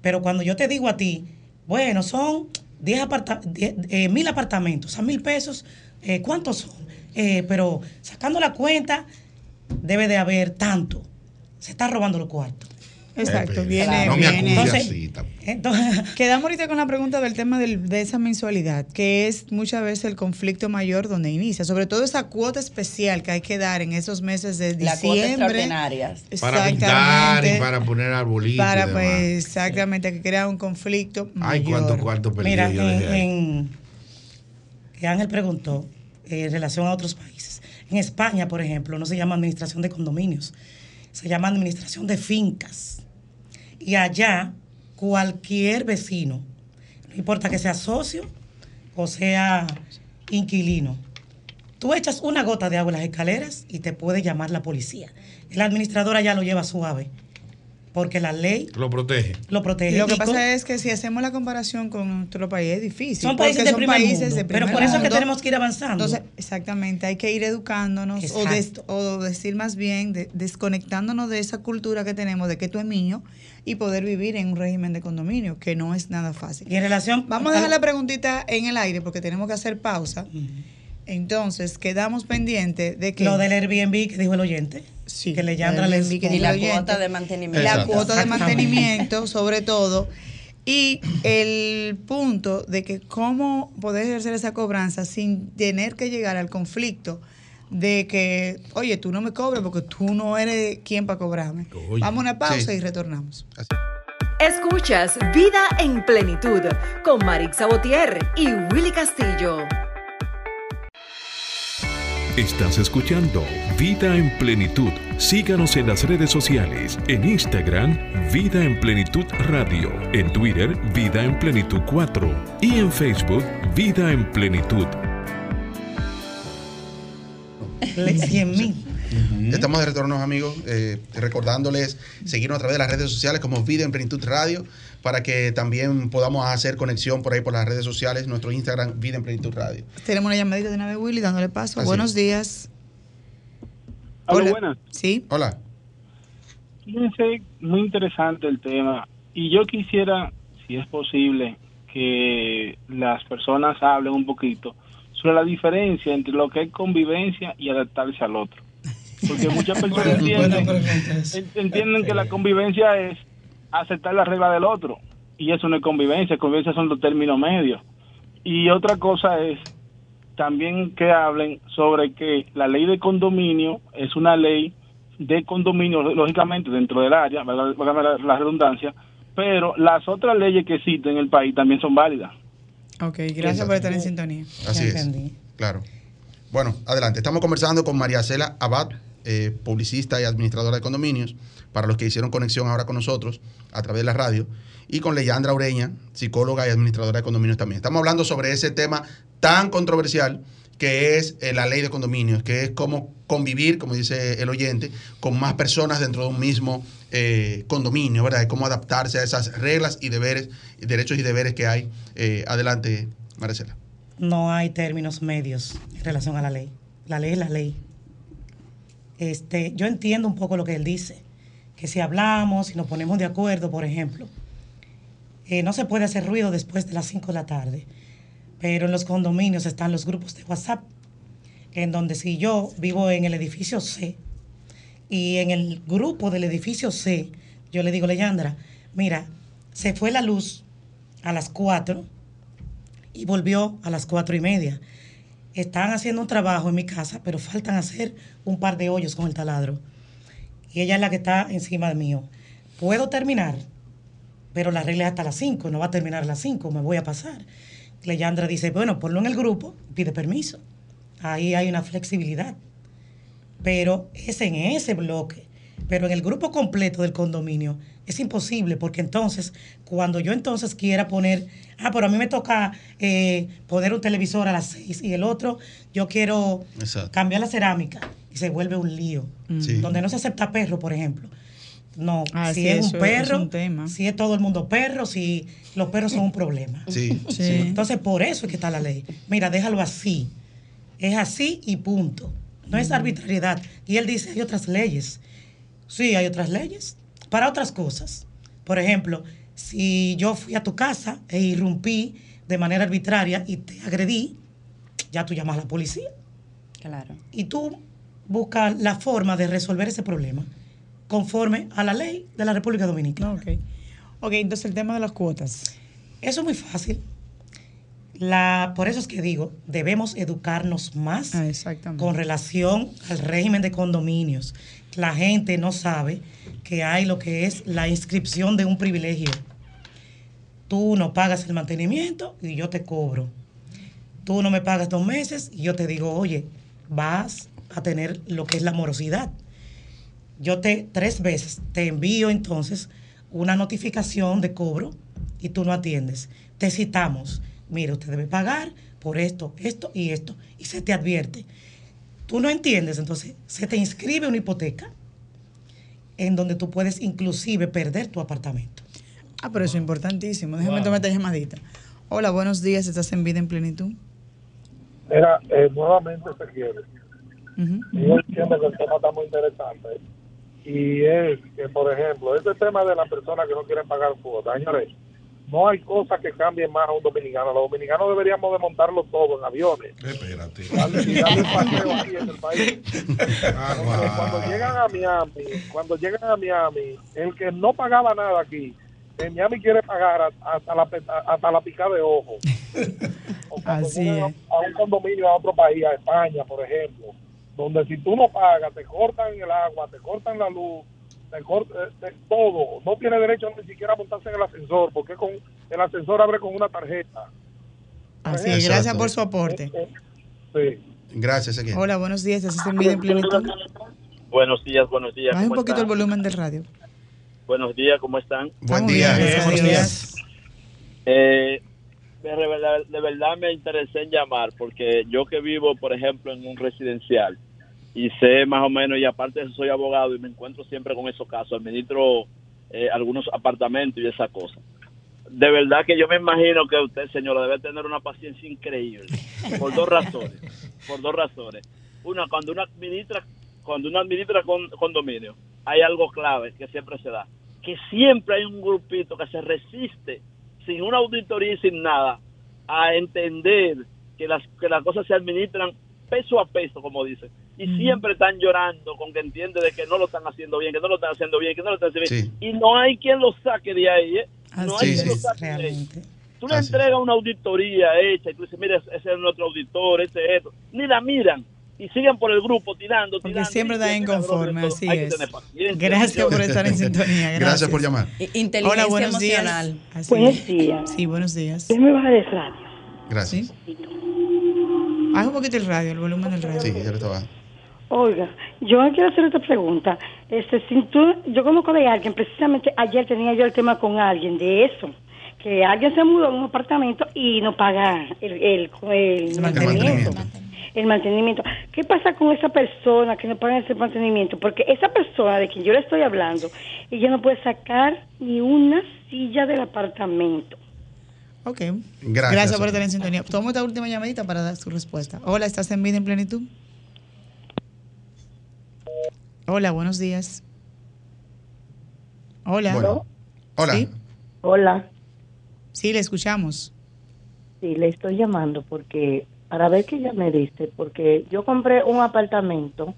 pero cuando yo te digo a ti bueno son 10 aparta diez- eh, mil apartamentos a mil pesos eh, cuántos son Eh, pero sacando la cuenta debe de haber tanto se está robando los cuartos Exacto, Pepe, viene, no me viene. acuse así tampoco. Entonces, Quedamos ahorita con la pregunta del tema del- de esa mensualidad, que es muchas veces el conflicto mayor donde inicia, sobre todo esa cuota especial que hay que dar en esos meses de cuotas diciembre. extraordinarias. Para pintar y para poner arbolitos. Para, y demás. pues, exactamente, que crea un conflicto Ay, mayor. cuánto cuarto Mira, yo en, que Ángel preguntó eh, en relación a otros países. En España, por ejemplo, no se llama administración de condominios, se llama administración de fincas. Y allá, cualquier vecino, no importa que sea socio o sea inquilino, tú echas una gota de agua en las escaleras y te puede llamar la policía. El administrador allá lo lleva suave, porque la ley Lo protege. lo protege. Lo que pasa es que si hacemos la comparación con nuestro país es difícil. Son porque países de primer mundo, de pero primer por eso es que tenemos que ir avanzando. Entonces, exactamente, hay que ir educándonos o, des- Exacto. o decir más bien, de- desconectándonos de esa cultura que tenemos de que tú es mío y poder vivir en un régimen de condominio, que no es nada fácil. Y en relación... Vamos a dejar la preguntita en el aire porque tenemos que hacer pausa. Entonces, quedamos pendientes de que... Lo del Airbnb que dijo el oyente. Sí, que le lo llama del les Y la oyente. cuota de mantenimiento. La cuota de mantenimiento, sobre todo. Y el punto de que cómo poder ejercer esa cobranza sin tener que llegar al conflicto de que, oye, tú no me cobres porque tú no eres quien para cobrarme. Oye, Vamos a una pausa sí. y retornamos. Escuchas Vida en Plenitud con Marix Sabotier y Willy Castillo. Estás escuchando Vida en Plenitud. Síganos en las redes sociales, en Instagram, Vida en Plenitud Radio, en Twitter, Vida en Plenitud 4 y en Facebook, Vida en Plenitud. Le- 100 mil. Estamos de retorno, amigos, eh, recordándoles seguirnos a través de las redes sociales como Vida en Plenitud Radio para que también podamos hacer conexión por ahí por las redes sociales, nuestro Instagram Vida en Plenitud Radio. Tenemos una llamadita de una vez, Willy, dándole paso. Así Buenos es. días. Aló, Hola. buenas. Sí. Hola. Fíjense, muy interesante el tema. Y yo quisiera, si es posible, que las personas hablen un poquito sobre la diferencia entre lo que es convivencia y adaptarse al otro. Porque muchas personas entienden, entienden que la convivencia es aceptar la regla del otro. Y eso no es convivencia, convivencia son los términos medios. Y otra cosa es también que hablen sobre que la ley de condominio es una ley de condominio, lógicamente dentro del área, valga la, la redundancia, pero las otras leyes que existen en el país también son válidas. Ok, gracias por estar en sintonía. Así Ya es. entendí. Claro. Bueno, adelante. Estamos conversando con María Cela Abad, eh, publicista y administradora de condominios, para los que hicieron conexión ahora con nosotros a través de la radio, y con Leyandra Ureña, psicóloga y administradora de condominios también. Estamos hablando sobre ese tema tan controversial que es eh, la ley de condominios, que es cómo convivir, como dice el oyente, con más personas dentro de un mismo eh, condominio, ¿verdad? Y cómo adaptarse a esas reglas y deberes, derechos y deberes que hay. Adelante, Maricela. No hay términos medios en relación a la ley. La ley es la ley. Este, yo entiendo un poco lo que él dice, que si hablamos, si nos ponemos de acuerdo, por ejemplo, eh, no se puede hacer ruido después de las 5 de la tarde, pero en los condominios están los grupos de WhatsApp en donde si yo vivo en el edificio C y en el grupo del edificio C, yo le digo, Leyandra, mira, se fue la luz a las 4 y volvió a las cuatro y media. Están haciendo un trabajo en mi casa, pero faltan hacer un par de hoyos con el taladro. Y ella es la que está encima de mío. Puedo terminar, pero la regla es hasta las 5, no va a terminar a las 5, me voy a pasar. Leyandra dice, bueno, ponlo en el grupo, pide permiso. Ahí hay una flexibilidad. Pero es en ese bloque. Pero en el grupo completo del condominio es imposible porque entonces, cuando yo entonces quiera poner, ah, pero a mí me toca eh, poner un televisor a las 6 y el otro, yo quiero Exacto. cambiar la cerámica y se vuelve un lío. Sí. Donde no se acepta perro, por ejemplo. No, Ah, si sí, es un es perro, un tema. si es todo el mundo perro, si los perros son un problema. Sí, Sí. sí. Entonces, por eso es que está la ley. Mira, déjalo así. Es así y punto. No es arbitrariedad. Y él dice, hay otras leyes. Sí, hay otras leyes. Para otras cosas. Por ejemplo, si yo fui a tu casa e irrumpí de manera arbitraria y te agredí, ya tú llamas a la policía. Claro. Y tú buscas la forma de resolver ese problema conforme a la ley de la República Dominicana. Ok. Ok, entonces el tema de las cuotas. Eso es muy fácil. La, por eso es que digo, debemos educarnos más Ah, con relación al régimen de condominios. La gente no sabe que hay lo que es la inscripción de un privilegio. Tú no pagas el mantenimiento y yo te cobro. Tú no me pagas dos meses y yo te digo, oye, vas a tener lo que es la morosidad. Yo te tres veces te envío entonces una notificación de cobro y tú no atiendes. Te citamos. Mira, usted debe pagar por esto, esto y esto. Y se te advierte. Tú no entiendes, entonces se te inscribe una hipoteca en donde tú puedes inclusive perder tu apartamento. Ah, pero eso es importantísimo. Déjame Wow. tomar esta llamadita. Hola, buenos días. ¿Estás en vida en plenitud? Mira, eh, nuevamente se quiere. Ujú. Y yo entiendo que el tema está muy interesante. Y es que, por ejemplo, ese tema de las personas que no quieren pagar cuotas, señores, no hay cosa que cambie más a un dominicano. Los dominicanos deberíamos de montarlo todo en aviones. Espérate. Darle, y darle un paseo aquí en el país. Porque cuando llegan a Miami, cuando llegan a Miami, el que no pagaba nada aquí, en Miami quiere pagar hasta la, hasta la picada de ojo. O Así es. a un condominio a otro país, a España, por ejemplo, donde si tú no pagas, te cortan el agua, te cortan la luz, te cortan todo. No tiene derecho ni siquiera a montarse en el ascensor, porque con el ascensor abre con una tarjeta. Así es. Gracias por su aporte. Sí. Gracias, Ezequiel. Hola, buenos días. ¿Estás en vida en plenitud? Buenos días, buenos días. Baja un ¿cómo poquito el están? volumen del radio. Buenos días, ¿cómo están? Buen día. bien, Buenos días. Eh, de, verdad, de verdad me interesé en llamar porque yo que vivo, por ejemplo, en un residencial y sé más o menos, y aparte de eso soy abogado y me encuentro siempre con esos casos, administro eh, algunos apartamentos y esa cosa. De verdad que yo me imagino que usted, señora, debe tener una paciencia increíble por dos razones. Por dos razones. Una, cuando uno administra, cuando uno administra con, condominio, hay algo clave que siempre se da, que siempre hay un grupito que se resiste sin una auditoría y sin nada a entender que las que las cosas se administran peso a peso, como dicen. Y siempre están llorando con que entiende de que no lo están haciendo bien, que no lo están haciendo bien, que no lo están haciendo bien. Y no hay quien lo saque de ahí, ¿eh? No hay Así quien lo es, saque de ahí. realmente. Tú le entregas una auditoría hecha y tú dices, mira, ese es nuestro auditor, ese es esto. Ni la miran y siguen por el grupo tirando, Porque tirando. siempre siempre inconforme, así es. Gracias por estar en sintonía. Gracias, Gracias por llamar. Inteligencia Hola, buenos emocional. días. Así Buenos es. días. Sí, buenos días. Déjeme bajar el radio. Gracias. Baja un poquito el radio, el volumen del radio. Sí, ya lo estaba. Oiga, yo quiero hacer esta pregunta. Este, si tú, yo conozco de alguien, precisamente ayer tenía yo el tema con alguien de eso, que alguien se mudó a un apartamento y no paga el, el, el mantenimiento. El mantenimiento. ¿Qué pasa con esa persona que no paga ese mantenimiento? Porque esa persona de quien yo le estoy hablando, ella no puede sacar ni una silla del apartamento. Ok. Gracias. Gracias por estar en sintonía. Tomo esta última llamadita para dar su respuesta. Hola, ¿estás en vida en plenitud? Hola, buenos días. Hola. Bueno. Hola. ¿Sí? Hola, Sí, le escuchamos. sí, le estoy llamando porque para ver qué ella me dice, porque yo compré un apartamento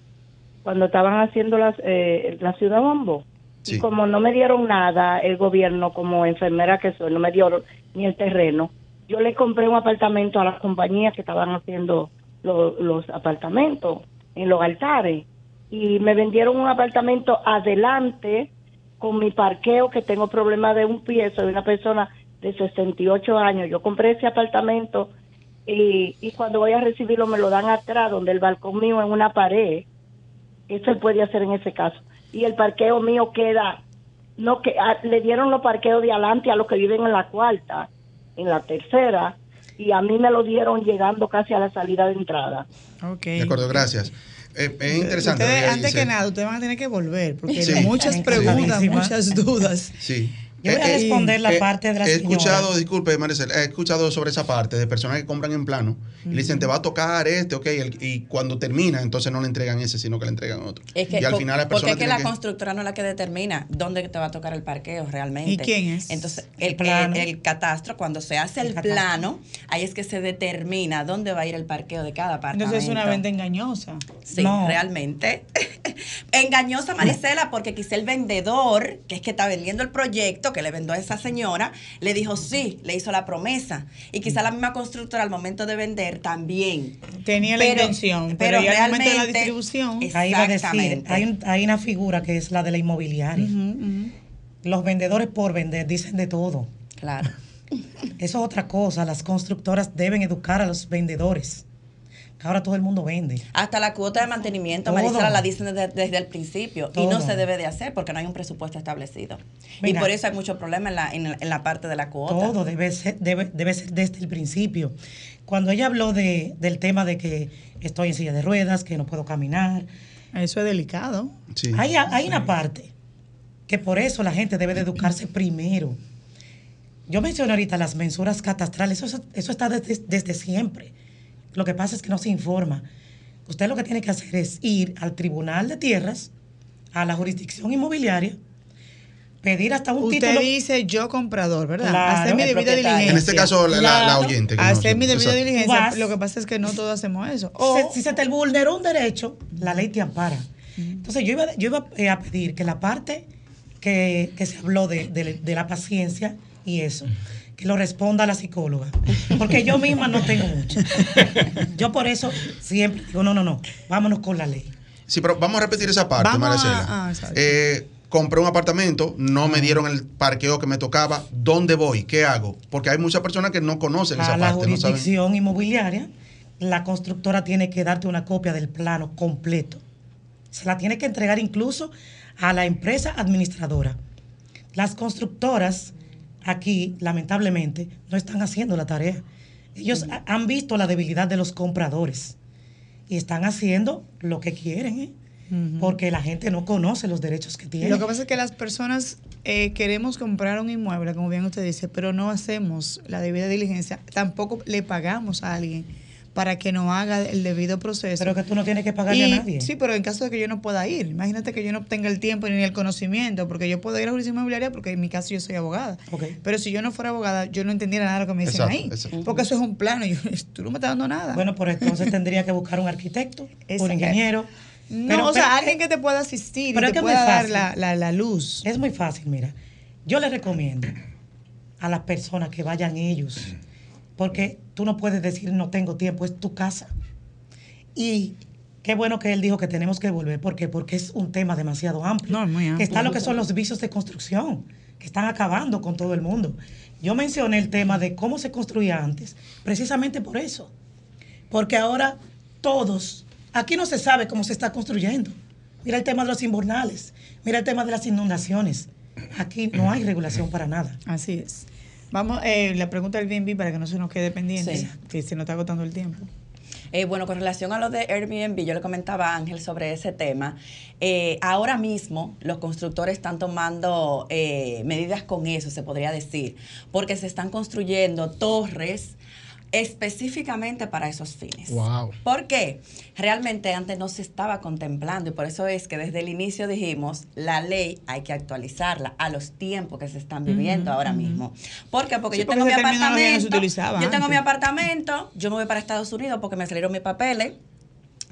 cuando estaban haciendo las, eh, la ciudad Bambo. Y como no me dieron nada, el gobierno, como enfermera que soy, no me dio ni el terreno, yo le compré un apartamento a las compañías que estaban haciendo lo- los apartamentos en los altares. Y me vendieron un apartamento adelante con mi parqueo, que tengo problema de un pie, soy una persona de 68 años. Yo compré ese apartamento y, y cuando voy a recibirlo me lo dan atrás, donde el balcón mío en una pared. Eso se puede hacer en ese caso. Y el parqueo mío queda, no que a- le dieron los parqueos de adelante a los que viven en la cuarta, en la tercera, y a mí me lo dieron llegando casi a la salida de entrada. De acuerdo, gracias. Eh, es interesante. Ustedes, antes dice. que nada, ustedes van a tener que volver, porque Sí. hay muchas preguntas, muchas dudas. Sí. Yo voy a responder la parte de la He señora. escuchado, disculpe, Maricel, he escuchado sobre esa parte de personas que compran en plano y le dicen, te va a tocar este, ok, el- y cuando termina, entonces no le entregan ese, sino que le entregan otro. Es que, y al final la porque es que la que... constructora no es la que determina dónde te va a tocar el parqueo realmente. ¿Y quién es? Entonces, el, plano. el- el catastro, cuando se hace el, plano, ahí es que se determina dónde va a ir el parqueo de cada apartamento. Entonces es una venta engañosa. Sí, No. realmente. Engañosa Marisela, porque quizá el vendedor, que es que está vendiendo el proyecto, que le vendió a esa señora, le dijo sí, le hizo la promesa. Y quizá la misma constructora al momento de vender también. Tenía la intención, pero ya al momento de la distribución- Ahí va a decir, Exactamente. hay, un- hay una figura que es la de la inmobiliaria. Los vendedores por vender dicen de todo. Claro. Eso es otra cosa. Las constructoras deben educar a los vendedores. Ahora todo el mundo vende. Hasta la cuota de mantenimiento, Todo. Marisela la dicen desde, desde el principio y no se debe de hacer porque no hay un presupuesto establecido. Mira. y por eso hay mucho problema en la, en, en la parte de la cuota. Todo debe ser, debe, debe ser desde el principio. Cuando ella habló de, del tema de que estoy en silla de ruedas, que no puedo caminar. Eso es delicado. Hay, hay una parte que por eso la gente debe de educarse primero. Yo mencioné ahorita las mensuras catastrales, eso, eso está desde, desde siempre. Lo que pasa es que no se informa. Usted lo que tiene que hacer es ir al Tribunal de Tierras, a la jurisdicción inmobiliaria, pedir hasta un Usted título. dice yo comprador, ¿verdad? Claro, hacer mi debida diligencia. En este caso, la- oyente que Hacer no- mi debida exacto. diligencia. Vas. Lo que pasa es que no todos hacemos eso. O, si se te vulneró un derecho, la ley te ampara. Entonces yo iba, yo iba eh, a pedir que la parte que, que se habló de, de- de la paciencia y eso, que lo responda la psicóloga. Porque yo misma no tengo mucho. Yo por eso siempre digo, no, no, no, vámonos con la ley. Sí, pero vamos a repetir esa parte, Vamos a- Maricela. ah. Eh, compré un apartamento, no me dieron el parqueo que me tocaba. ¿Dónde voy? ¿Qué hago? Porque hay muchas personas que no conocen esa A la parte, no saben. jurisdicción inmobiliaria, la constructora tiene que darte una copia del plano completo. Se la tiene que entregar incluso a la empresa administradora. Las constructoras aquí, lamentablemente, no están haciendo la tarea. Ellos ha- han visto la debilidad de los compradores y están haciendo lo que quieren, ¿eh? porque la gente no conoce los derechos que tiene. Lo que pasa es que las personas eh, queremos comprar un inmueble, como bien usted dice, pero no hacemos la debida diligencia. Tampoco le pagamos a alguien para que no haga el debido proceso. Pero que tú no tienes que pagarle Y- a nadie. Sí, pero en caso de que yo no pueda ir, imagínate que yo no tenga el tiempo ni el conocimiento, porque yo puedo ir a la jurisdicción inmobiliaria porque en mi caso yo soy abogada. Pero si yo no fuera abogada, yo no entendiera nada de lo que me dicen Exacto, ahí. exacto. Porque eso es un plano, y yo, tú no me estás dando nada. Bueno, por entonces tendría que buscar un arquitecto, un ingeniero. No, Pero- o sea, pero- alguien que te pueda asistir Pero y es te pueda dar la, la, la luz. Es muy fácil, mira. Yo les recomiendo a las personas que vayan ellos, porque tú no puedes decir no tengo tiempo, es tu casa. Y qué bueno que él dijo que tenemos que volver, ¿por qué? Porque es un tema demasiado amplio. Que está lo que son los vicios de construcción, que están acabando con todo el mundo. Yo mencioné el tema de cómo se construía antes, precisamente por eso. Porque ahora todos, aquí no se sabe cómo se está construyendo. Mira el tema de los invernales, mira el tema de las inundaciones. Aquí no hay regulación para nada. Así es. Vamos, eh, la pregunta del Airbnb para que no se nos quede pendiente, Sí. que se nos está agotando el tiempo. Eh, bueno, con relación a lo de Airbnb, yo le comentaba a Ángel sobre ese tema. Eh, ahora mismo los constructores están tomando eh, medidas con eso, se podría decir, porque se están construyendo torres específicamente para esos fines. Wow. ¿Por qué? Realmente antes no se estaba contemplando y por eso es que desde el inicio dijimos, la ley hay que actualizarla a los tiempos que se están viviendo ahora mismo. ¿Por qué? Porque Sí, yo porque tengo mi no apartamento, utilizaba yo tengo mi apartamento, yo me voy para Estados Unidos porque me salieron mis papeles.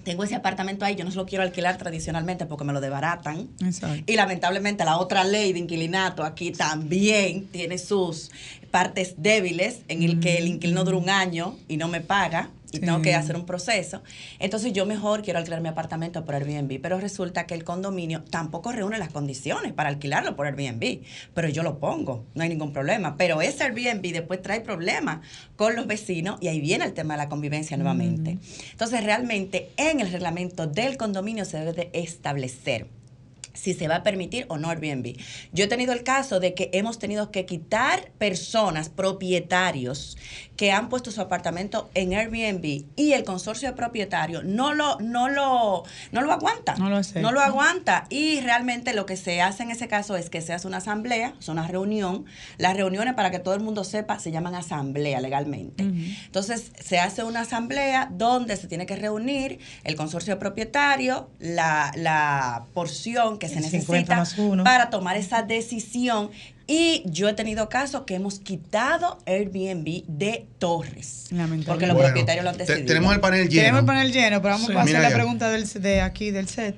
Tengo ese apartamento ahí, yo no se lo quiero alquilar tradicionalmente porque me lo debaratan. Exacto. Y lamentablemente la otra ley de inquilinato aquí también tiene sus partes débiles en el que el inquilino dura un año y no me paga y tengo que hacer un proceso. Entonces yo mejor quiero alquilar mi apartamento por Airbnb, pero resulta que el condominio tampoco reúne las condiciones para alquilarlo por Airbnb, pero yo lo pongo, no hay ningún problema. Pero ese Airbnb después trae problemas con los vecinos y ahí viene el tema de la convivencia nuevamente. Entonces realmente en el reglamento del condominio se debe de establecer si se va a permitir o no Airbnb. Yo he tenido el caso de que hemos tenido que quitar personas, propietarios, que han puesto su apartamento en Airbnb y el consorcio de propietarios no lo, no lo, no lo aguanta. No lo acepta. No lo aguanta. Y realmente lo que se hace en ese caso es que se hace una asamblea, es una reunión. Las reuniones, para que todo el mundo sepa, se llaman asamblea legalmente. Entonces, se hace una asamblea donde se tiene que reunir el consorcio de propietarios, la, la porción que se El 50 necesita para tomar esa decisión. Y yo he tenido casos que hemos quitado Airbnb de torres. Porque los Bueno, propietarios lo han te- decidido. tenemos el panel lleno. Tenemos el panel lleno, pero vamos Sí. a hacer la ya. pregunta del, de aquí, del set.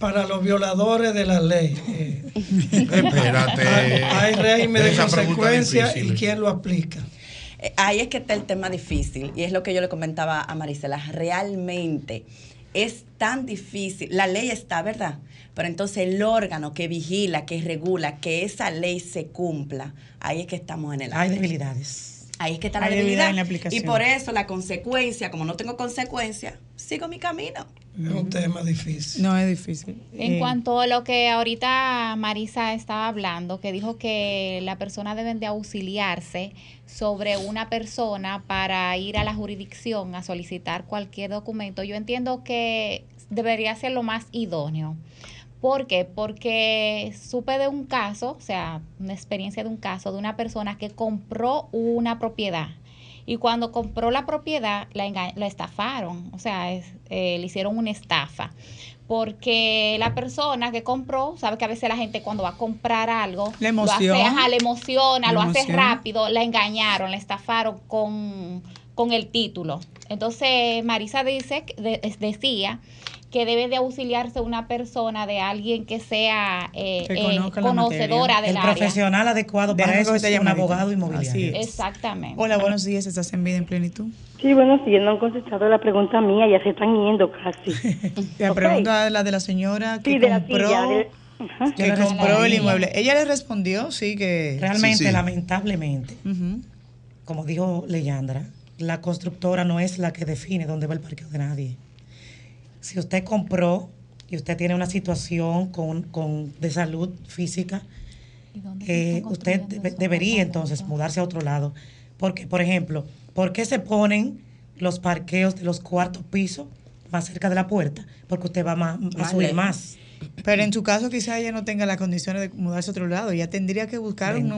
Para los violadores de la ley. eh, Espérate. hay, hay régimen de consecuencia y quién lo aplica. Eh, Ahí es que está el tema difícil y es lo que yo le comentaba a Marisela. Realmente es tan difícil. La ley está, ¿verdad? Pero entonces el órgano que vigila, que regula, que esa ley se cumpla, ahí es que estamos en el Hay debilidades. Ahí es que está la Hay debilidad debilidad. en la aplicación. y por eso la consecuencia, como no tengo consecuencia, sigo mi camino. Es un tema difícil. No es difícil. En Eh, cuanto a lo que ahorita Marisa estaba hablando, que dijo que la persona deben de auxiliarse sobre una persona para ir a la jurisdicción a solicitar cualquier documento, yo entiendo que debería ser lo más idóneo. ¿Por qué? Porque supe de un caso, o sea, una experiencia de un caso de una persona que compró una propiedad y cuando compró la propiedad la, la estafaron, o sea, es- eh, le hicieron una estafa. Porque la persona que compró, sabe que a veces la gente cuando va a comprar algo, Le lo hace, emociona. ajá, le emociona, Le lo hace emociona. rápido, la engañaron, la estafaron con, con el título. Entonces, Marisa dice, de- decía que debe de auxiliarse una persona de alguien que sea eh, Que eh, conocedora del El área. profesional adecuado para Déjame eso que es un abogado inmobiliario. Así es. Exactamente. Hola, buenos días. ¿Estás en vida en plenitud? Sí, buenos días. No han contestado la pregunta mía. Ya se están yendo casi. La pregunta es la de la señora que Sí, de la compró, de- Ajá. que compró el inmueble. Ella le respondió, sí, que... Realmente, Sí, sí. lamentablemente, como dijo Leyandra, la constructora no es la que define dónde va el parqueo de nadie. Si usted compró y usted tiene una situación con, con- de salud física, eh, usted debe- debería entonces mudarse a otro lado. Porque, por ejemplo, ¿por qué se ponen los parqueos de los cuartos pisos más cerca de la puerta? Porque usted va más, a subir más. Pero en su caso quizá ella no tenga las condiciones de mudarse a otro lado. Ella tendría que buscar un,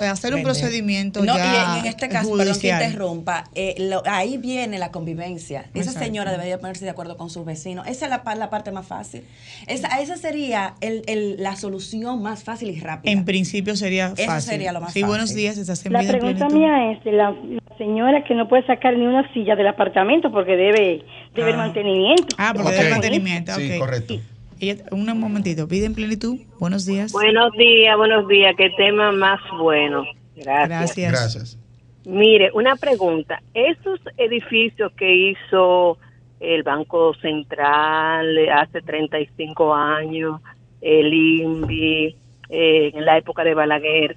hacer un procedimiento No, ya y en, este caso, perdón que judicial. interrumpa, eh, lo- ahí viene la convivencia. Esa Exacto. señora debería ponerse de acuerdo con sus vecinos. Esa es la, pa- la parte más fácil. Esa, esa sería el- el- la solución más fácil y rápida. En principio sería Eso fácil. sería lo más sí, buenos fácil. días. Estás en La vida pregunta plenitud. mía es de la, la señora que no puede sacar ni una silla del apartamento porque debe, debe el mantenimiento. Ah, porque debe mantenimiento. Sí, ok. correcto. Ella- un momentito. Vida en plenitud. Buenos días. Buenos días, buenos días. Qué tema más bueno. Gracias. Gracias. Gracias. Mire, una pregunta. Esos edificios que hizo el Banco Central hace 35 años, el INVI, eh, en la época de Balaguer,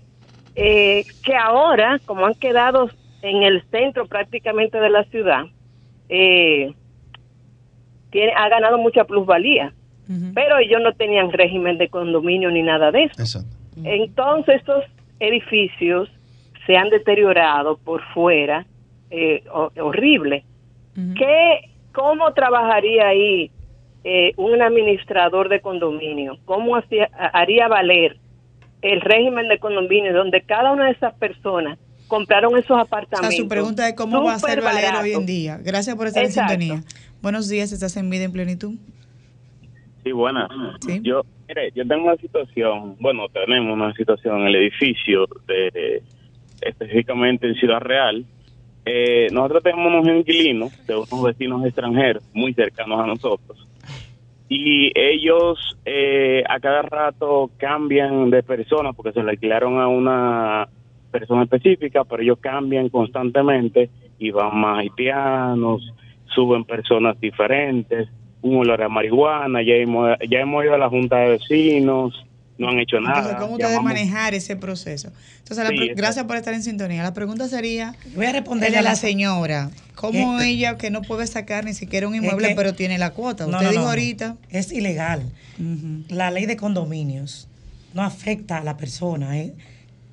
eh, que ahora, como han quedado en el centro prácticamente de la ciudad, eh, tiene, ha ganado mucha plusvalía. Pero ellos no tenían régimen de condominio ni nada de eso. Exacto. Entonces estos edificios se han deteriorado por fuera, eh, ho- horrible. ¿Qué, ¿Cómo trabajaría ahí eh, un administrador de condominio? ¿Cómo hacía- haría valer el régimen de condominio donde cada una de esas personas compraron esos O apartamentos. sea, su pregunta es cómo va a ser barato. hoy en día. Gracias por estar Exacto. en sintonía. Buenos días, estás en vida en plenitud. Sí, buenas. Yo, mire, yo tengo una situación, bueno, tenemos una situación en el edificio, de, específicamente en Ciudad Real. Eh, nosotros tenemos unos inquilinos de unos vecinos extranjeros muy cercanos a nosotros. Y ellos eh, a cada rato cambian de persona porque se le alquilaron a una persona específica, pero ellos cambian constantemente y van más haitianos, suben personas diferentes, un olor a marihuana, ya hemos, ya hemos ido a la junta de vecinos, no han hecho nada. Entonces, ¿cómo ustedes manejar ese proceso? Entonces, Sí, gracias por estar en sintonía. La pregunta sería, voy a responderle a la la- señora, ¿cómo Eh, ella que no puede sacar ni siquiera un Es inmueble, que- pero tiene la cuota? No, Usted no, dijo no. ahorita, Es ilegal. La ley de condominios no afecta a la persona, eh,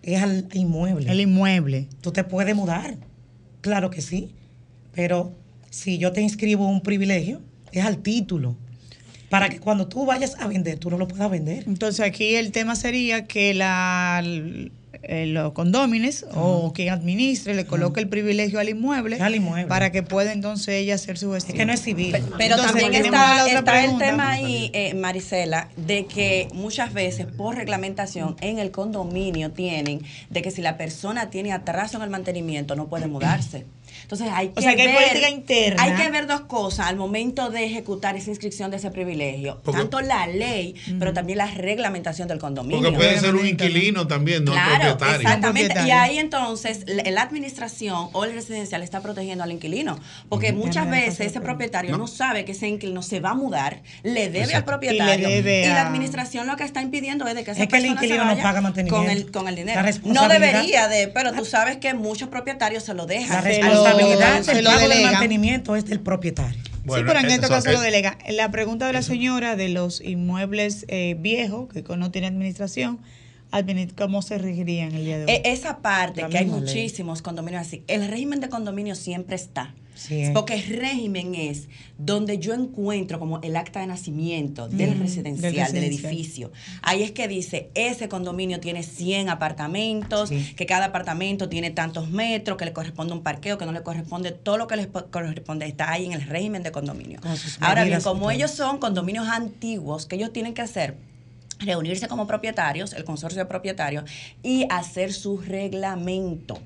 es al inmueble. El inmueble. Tú te puedes mudar, claro que sí, pero si yo te inscribo un privilegio, es al título. Para que cuando tú vayas a vender, tú no lo puedas vender. entonces aquí el tema sería que la, eh, los condómines o quien administre le coloque el privilegio al inmueble, para que pueda entonces ella hacer su gestión. que no es civil. Pero Entonces, también está, la otra está el tema ahí, eh, Marisela, de que muchas veces por reglamentación en el condominio tienen de que si la persona tiene atraso en el mantenimiento no puede mudarse. Entonces hay que, O sea, que hay ver, política interna. Hay que ver dos cosas al momento de ejecutar esa inscripción de ese privilegio. Porque- Tanto la ley, pero también la reglamentación del condominio. Porque puede ser un inquilino también, no Claro, propietario. exactamente. Y ahí entonces la, la administración o el residencial está protegiendo al inquilino. Porque muchas veces ese propietario no. sabe que ese inquilino se va a mudar, le debe al propietario. Y la administración lo que está impidiendo es de que esa Es que el inquilino no paga mantenimiento. Con el, con el dinero. No debería de, pero tú sabes que muchos propietarios se lo dejan. La responsabilidad del pago del mantenimiento es del propietario. sí, pero en este caso lo delega. La pregunta de la señora de los inmuebles eh, viejos, que no tiene administración, admini- ¿cómo se regiría en el día de hoy? E- Esa parte, que hay muchísimos condominios así, el régimen de condominio siempre está. Sí, eh. Porque el régimen es donde yo encuentro como el acta de nacimiento del residencial, del edificio. Ahí es que dice, ese condominio tiene 100 apartamentos, que cada apartamento tiene tantos metros, que le corresponde un parqueo, que no le corresponde, todo lo que les po- corresponde está ahí en el régimen de condominio. Ahora bien, como ellos son condominios antiguos, que ellos tienen que hacer reunirse como propietarios, el consorcio de propietarios, y hacer su reglamento.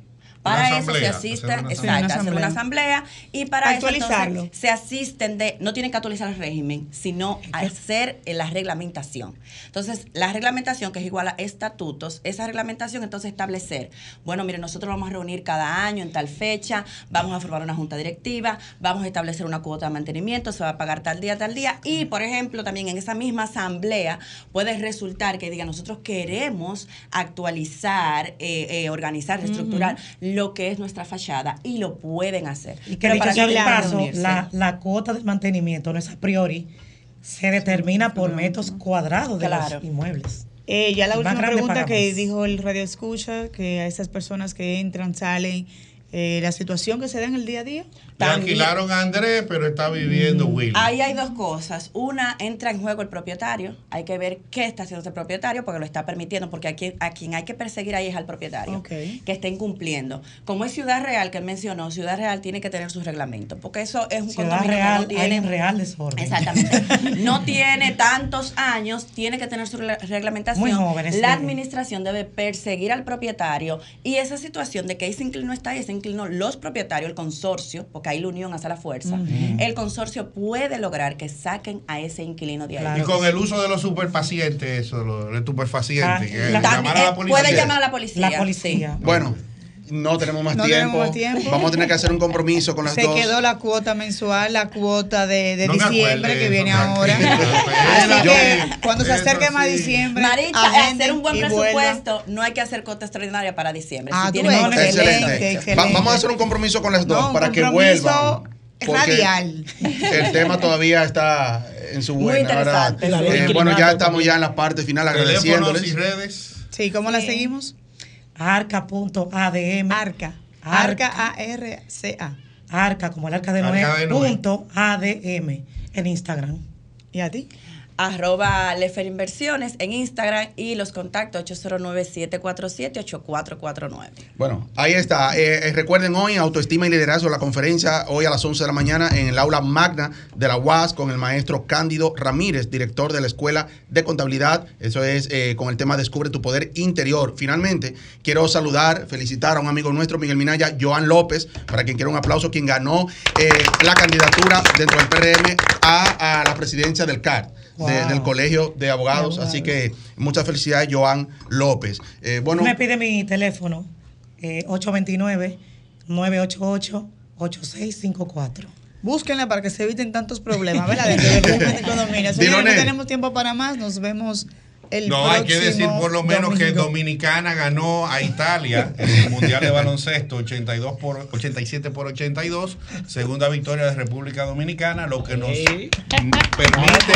Para eso se asisten, hacer una exacto, asamblea. hacer una asamblea y para eso Actualizarlo. entonces se asisten de, no tienen que actualizar el régimen, sino hacer eh, la reglamentación. Entonces, la reglamentación, que es igual a estatutos, esa reglamentación entonces establecer, bueno, mire, nosotros vamos a reunir cada año en tal fecha, vamos a formar una junta directiva, vamos a establecer una cuota de mantenimiento, se va a pagar tal día, tal día, y por ejemplo, también en esa misma asamblea puede resultar que diga, nosotros queremos actualizar, eh, eh, organizar, reestructurar lo que es nuestra fachada, y lo pueden hacer. Y que dicho para sea de paso, la, la cuota de mantenimiento no es a priori, se determina por metros cuadrados de Claro. los inmuebles. Eh, ya la última pregunta que dijo el radio escucha, que a esas personas que entran, salen, eh, la situación que se da en el día a día. Le alquilaron a Andrés, pero está viviendo Willy. Ahí hay dos cosas. Una, entra en juego el propietario. Hay que ver qué está haciendo ese propietario porque lo está permitiendo, porque a quien, a quien hay que perseguir ahí es al propietario, que está incumpliendo. Como es Ciudad Real, que él mencionó, Ciudad Real tiene que tener sus reglamentos, porque eso es un Ciudad condominio Real, que no tiene... en real desorden. Exactamente. No tiene tantos años, tiene que tener su regla- reglamentación. Muy jóvenes, La sí. administración debe perseguir al propietario y esa situación de que ese inquilino está ahí, ese inquilino, los propietarios, el consorcio, porque ahí la unión hace la fuerza, el consorcio puede lograr que saquen a ese inquilino de ahí. Y con el uso de los superpacientes, eso, los estupefacientes, Ah, que la- llamar a la eh, policía. puede llamar a la policía, La policía. Bueno, no tenemos más, No tiempo. tenemos más tiempo. Vamos a tener que hacer un compromiso con las Se dos. quedó la cuota mensual, la cuota de, de No me diciembre que viene ahora. Así que cuando se acerque más sí. diciembre, agenden hacer un buen presupuesto, no hay que hacer cota extraordinaria para diciembre. Ah, Si tú. Excelente. excelente. Va- vamos a hacer un compromiso con las dos No, para que vuelvan. porque radial. El tema todavía está en su Muy buena, ley Eh, bueno, ya estamos ya en la parte final agradeciéndoles. redes. Sí, ¿cómo la seguimos? Arca.adm. Arca. Arca, A-R-C-A. Arca, como el arca de Arca Noé, de Noé. punto ADM en Instagram. ¿Y a ti? Arroba Lefer Inversiones en Instagram y los contactos 809-747-8449. Bueno, ahí está. Eh, eh, recuerden hoy Autoestima y Liderazgo, la conferencia hoy a las 11 de la mañana en el aula magna de la UAS con el maestro Cándido Ramírez, director de la Escuela de Contabilidad. Eso es eh, con el tema Descubre tu Poder Interior. Finalmente, quiero saludar, felicitar a un amigo nuestro, Miguel Minaya, Joan López, para quien quiera un aplauso, quien ganó la candidatura dentro del PRM a, a la presidencia del Del Colegio de Abogados. Así que muchas felicidades, Joan López. Eh, bueno, Me pide mi teléfono, 829-988-8654. Búsquenla para que se eviten tantos problemas, ¿verdad? Del condominio. no tenemos tiempo para más. Nos vemos no, hay que decir por lo menos que Dominicana ganó a Italia en el Mundial de Baloncesto 82 por, 87 por 82, segunda victoria de República Dominicana, lo que nos permite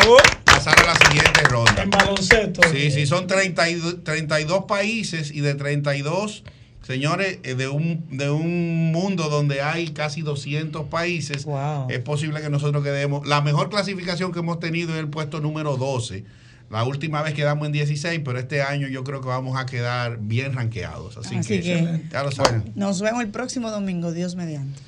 pasar a la siguiente ronda. En baloncesto. Sí, sí, son 32, 32 países y de 32 señores, eh, de un, de un mundo donde hay casi 200 países, es posible que nosotros quedemos. La mejor clasificación que hemos tenido es el puesto número 12 la última vez quedamos en 16, pero este año yo creo que vamos a quedar bien ranqueados. Así, que, ya lo saben. Nos vemos el próximo domingo, Dios mediante.